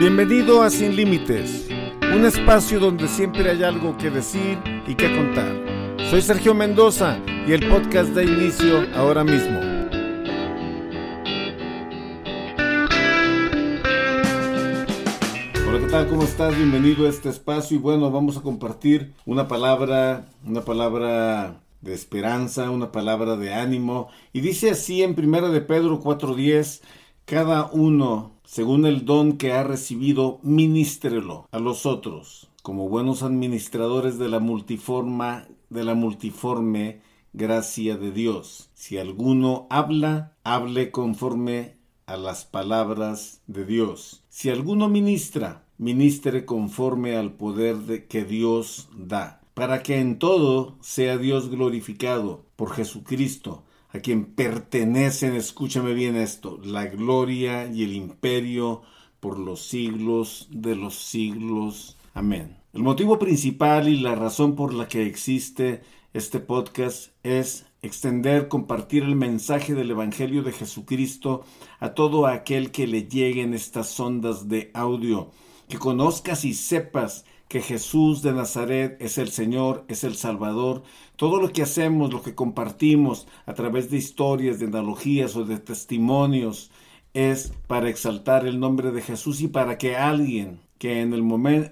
Bienvenido a Sin Límites, un espacio donde siempre hay algo que decir y que contar. Soy Sergio Mendoza y el podcast da inicio ahora mismo. Hola, ¿qué tal? ¿Cómo estás? Bienvenido a este espacio y bueno, vamos a compartir una palabra, una palabra de esperanza, una palabra de ánimo. Y dice así en Primera de Pedro 4:10, cada uno, según el don que ha recibido, ministrelo a los otros, como buenos administradores de la multiforma, de la multiforme gracia de Dios. Si alguno habla, hable conforme a las palabras de Dios. Si alguno ministra, ministre conforme al poder de que Dios da, para que en todo sea Dios glorificado por Jesucristo, a quien pertenecen, escúchame bien esto, la gloria y el imperio por los siglos de los siglos. Amén. El motivo principal y la razón por la que existe este podcast es extender, compartir el mensaje del Evangelio de Jesucristo a todo aquel que le lleguen estas ondas de audio, que conozcas y sepas que Jesús de Nazaret es el Señor, es el Salvador. Todo lo que hacemos, lo que compartimos a través de historias, de analogías o de testimonios, es para exaltar el nombre de Jesús y para que alguien que en el,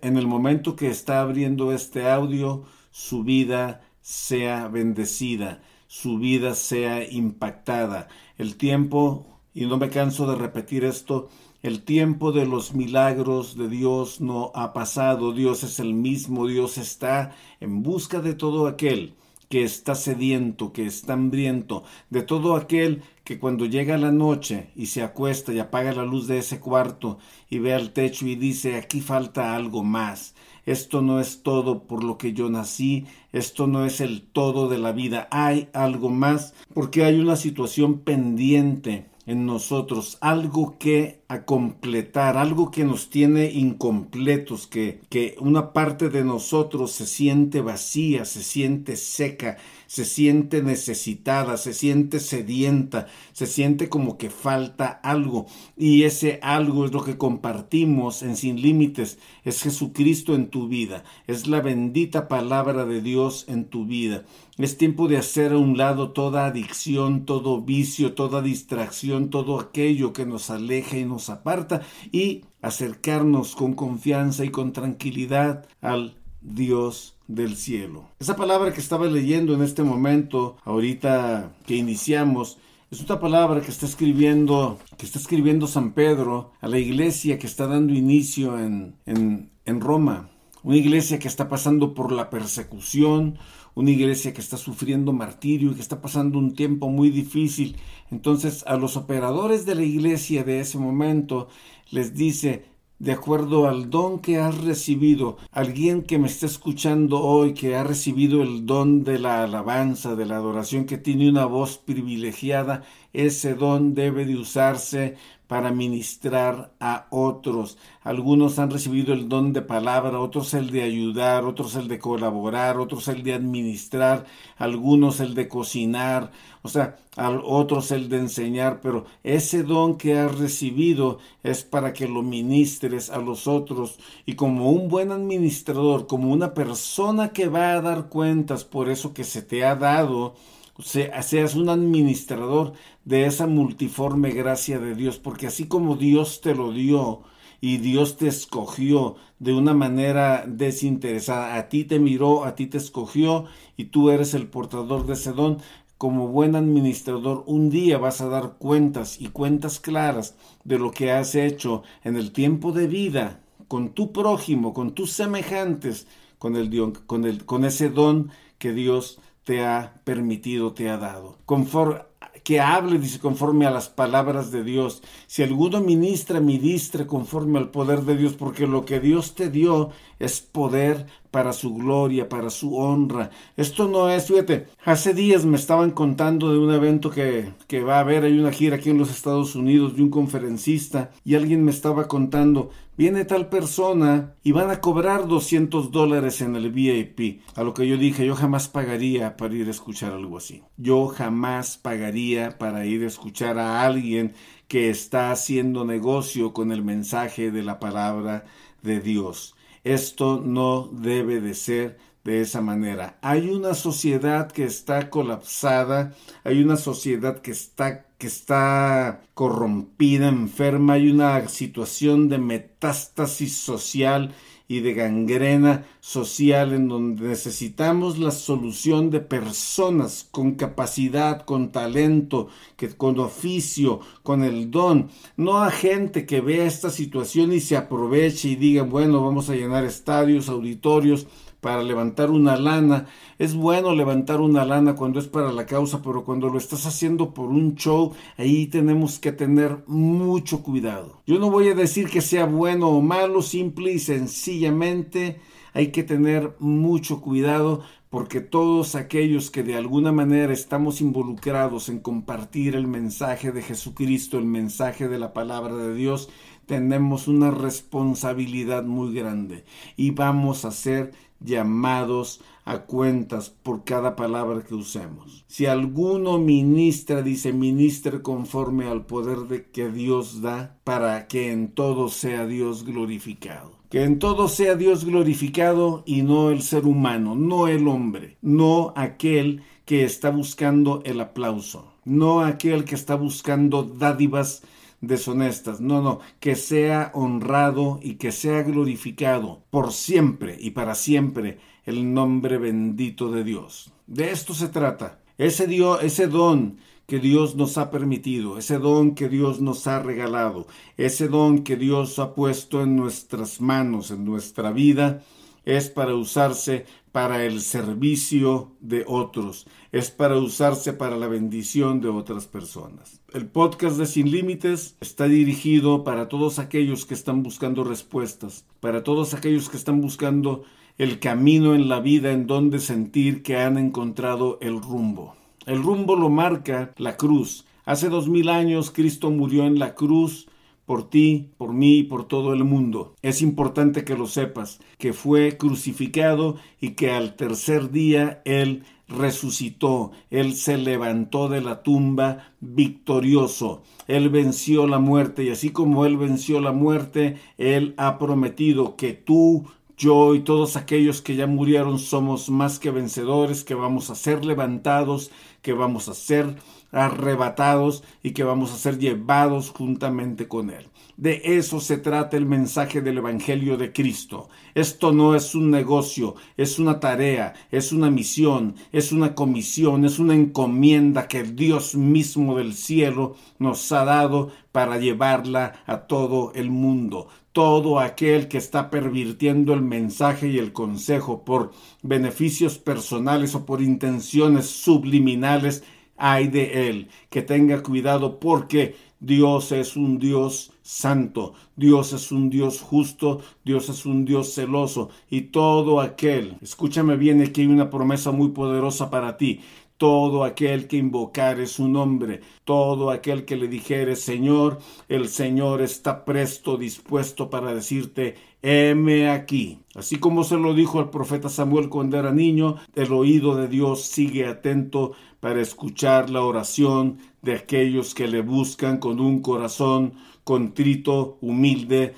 en el momento que está abriendo este audio, su vida sea bendecida, su vida sea impactada. El tiempo, y no me canso de repetir esto, el tiempo de los milagros de Dios no ha pasado. Dios es el mismo. Dios está en busca de todo aquel que está sediento, que está hambriento, de todo aquel que cuando llega la noche y se acuesta y apaga la luz de ese cuarto y ve al techo y dice aquí falta algo más. Esto no es todo por lo que yo nací, esto no es el todo de la vida, hay algo más porque hay una situación pendiente en nosotros, algo que a completar, algo que nos tiene incompletos, que, que una parte de nosotros se siente vacía, se siente seca, se siente necesitada, se siente sedienta, se siente como que falta algo. Y ese algo es lo que compartimos en Sin Límites, es Jesucristo en tu vida, es la bendita palabra de Dios en tu vida. Es tiempo de hacer a un lado toda adicción, todo vicio, toda distracción, todo aquello que nos aleja y nos aparta y acercarnos con confianza y con tranquilidad al Dios del cielo. Esa palabra que estaba leyendo en este momento, ahorita que iniciamos, es una palabra que está escribiendo, que está escribiendo San Pedro a la iglesia que está dando inicio en, en, en Roma. Una iglesia que está pasando por la persecución, una iglesia que está sufriendo martirio y que está pasando un tiempo muy difícil. Entonces a los operadores de la iglesia de ese momento les dice, de acuerdo al don que has recibido, alguien que me está escuchando hoy, que ha recibido el don de la alabanza, de la adoración, que tiene una voz privilegiada, ese don debe de usarse para ministrar a otros. Algunos han recibido el don de palabra, otros el de ayudar, otros el de colaborar, otros el de administrar, algunos el de cocinar, o sea, otros el de enseñar, pero ese don que has recibido es para que lo ministres a los otros y como un buen administrador, como una persona que va a dar cuentas por eso que se te ha dado, seas un administrador de esa multiforme gracia de Dios, porque así como Dios te lo dio y Dios te escogió de una manera desinteresada, a ti te miró, a ti te escogió y tú eres el portador de ese don, como buen administrador, un día vas a dar cuentas y cuentas claras de lo que has hecho en el tiempo de vida con tu prójimo, con tus semejantes, con, el, con, el, con ese don que Dios te ha permitido, te ha dado. Conforme, que hable, dice, conforme a las palabras de Dios. Si alguno ministra, ministre conforme al poder de Dios, porque lo que Dios te dio es poder para su gloria, para su honra. Esto no es, fíjate, hace días me estaban contando de un evento que, que va a haber, hay una gira aquí en los Estados Unidos de un conferencista y alguien me estaba contando, viene tal persona y van a cobrar 200 dólares en el VIP. A lo que yo dije, yo jamás pagaría para ir a escuchar algo así. Yo jamás pagaría para ir a escuchar a alguien que está haciendo negocio con el mensaje de la palabra de Dios. Esto no debe de ser de esa manera. Hay una sociedad que está colapsada, hay una sociedad que está que está corrompida, enferma, hay una situación de metástasis social y de gangrena social en donde necesitamos la solución de personas con capacidad, con talento, que, con oficio, con el don, no a gente que vea esta situación y se aproveche y diga, bueno, vamos a llenar estadios, auditorios, para levantar una lana. Es bueno levantar una lana cuando es para la causa, pero cuando lo estás haciendo por un show, ahí tenemos que tener mucho cuidado. Yo no voy a decir que sea bueno o malo, simple y sencillamente hay que tener mucho cuidado porque todos aquellos que de alguna manera estamos involucrados en compartir el mensaje de Jesucristo, el mensaje de la palabra de Dios, tenemos una responsabilidad muy grande y vamos a ser llamados a cuentas por cada palabra que usemos. Si alguno ministra, dice, ministre conforme al poder de que Dios da para que en todo sea Dios glorificado. Que en todo sea Dios glorificado y no el ser humano, no el hombre, no aquel que está buscando el aplauso, no aquel que está buscando dádivas deshonestas. No, no, que sea honrado y que sea glorificado por siempre y para siempre el nombre bendito de Dios. De esto se trata. Ese, Dios, ese don que Dios nos ha permitido, ese don que Dios nos ha regalado, ese don que Dios ha puesto en nuestras manos, en nuestra vida, es para usarse para el servicio de otros, es para usarse para la bendición de otras personas. El podcast de Sin Límites está dirigido para todos aquellos que están buscando respuestas, para todos aquellos que están buscando el camino en la vida en donde sentir que han encontrado el rumbo. El rumbo lo marca la cruz. Hace dos mil años Cristo murió en la cruz por ti, por mí y por todo el mundo. Es importante que lo sepas, que fue crucificado y que al tercer día Él resucitó, Él se levantó de la tumba victorioso, Él venció la muerte y así como Él venció la muerte, Él ha prometido que tú, yo y todos aquellos que ya murieron somos más que vencedores, que vamos a ser levantados, que vamos a ser arrebatados y que vamos a ser llevados juntamente con Él. De eso se trata el mensaje del Evangelio de Cristo. Esto no es un negocio, es una tarea, es una misión, es una comisión, es una encomienda que Dios mismo del cielo nos ha dado para llevarla a todo el mundo. Todo aquel que está pervirtiendo el mensaje y el consejo por beneficios personales o por intenciones subliminales ay de él, que tenga cuidado porque Dios es un Dios santo, Dios es un Dios justo, Dios es un Dios celoso y todo aquel, escúchame bien, aquí hay una promesa muy poderosa para ti, todo aquel que invocare su nombre, todo aquel que le dijere Señor, el Señor está presto, dispuesto para decirte, heme aquí. Así como se lo dijo al profeta Samuel cuando era niño, el oído de Dios sigue atento para escuchar la oración de aquellos que le buscan con un corazón contrito, humilde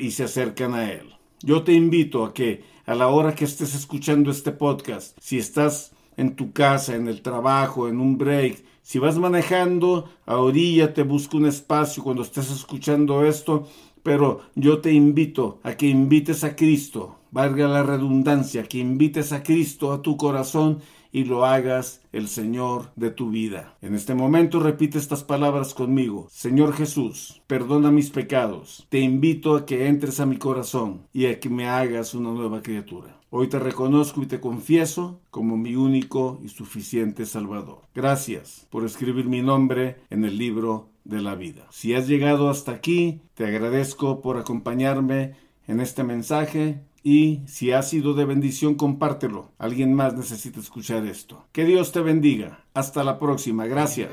y se acercan a Él. Yo te invito a que a la hora que estés escuchando este podcast, si estás en tu casa, en el trabajo, en un break, si vas manejando, a orilla te busca un espacio cuando estés escuchando esto, pero yo te invito a que invites a Cristo, valga la redundancia, que invites a Cristo a tu corazón y lo hagas el Señor de tu vida. En este momento repite estas palabras conmigo. Señor Jesús, perdona mis pecados. Te invito a que entres a mi corazón y a que me hagas una nueva criatura. Hoy te reconozco y te confieso como mi único y suficiente Salvador. Gracias por escribir mi nombre en el libro de la vida. Si has llegado hasta aquí, te agradezco por acompañarme en este mensaje y si ha sido de bendición, compártelo. Alguien más necesita escuchar esto. Que Dios te bendiga. Hasta la próxima. Gracias.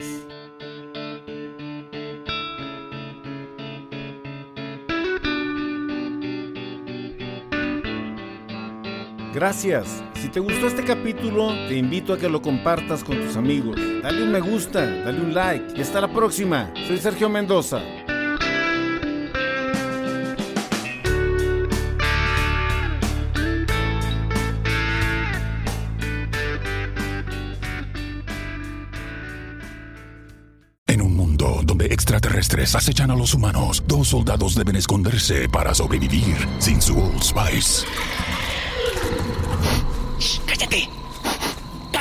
Gracias. Si te gustó este capítulo, te invito a que lo compartas con tus amigos. Dale un me gusta, dale un like y hasta la próxima. Soy Sergio Mendoza. En un mundo donde extraterrestres acechan a los humanos, dos soldados deben esconderse para sobrevivir sin su Old Spice.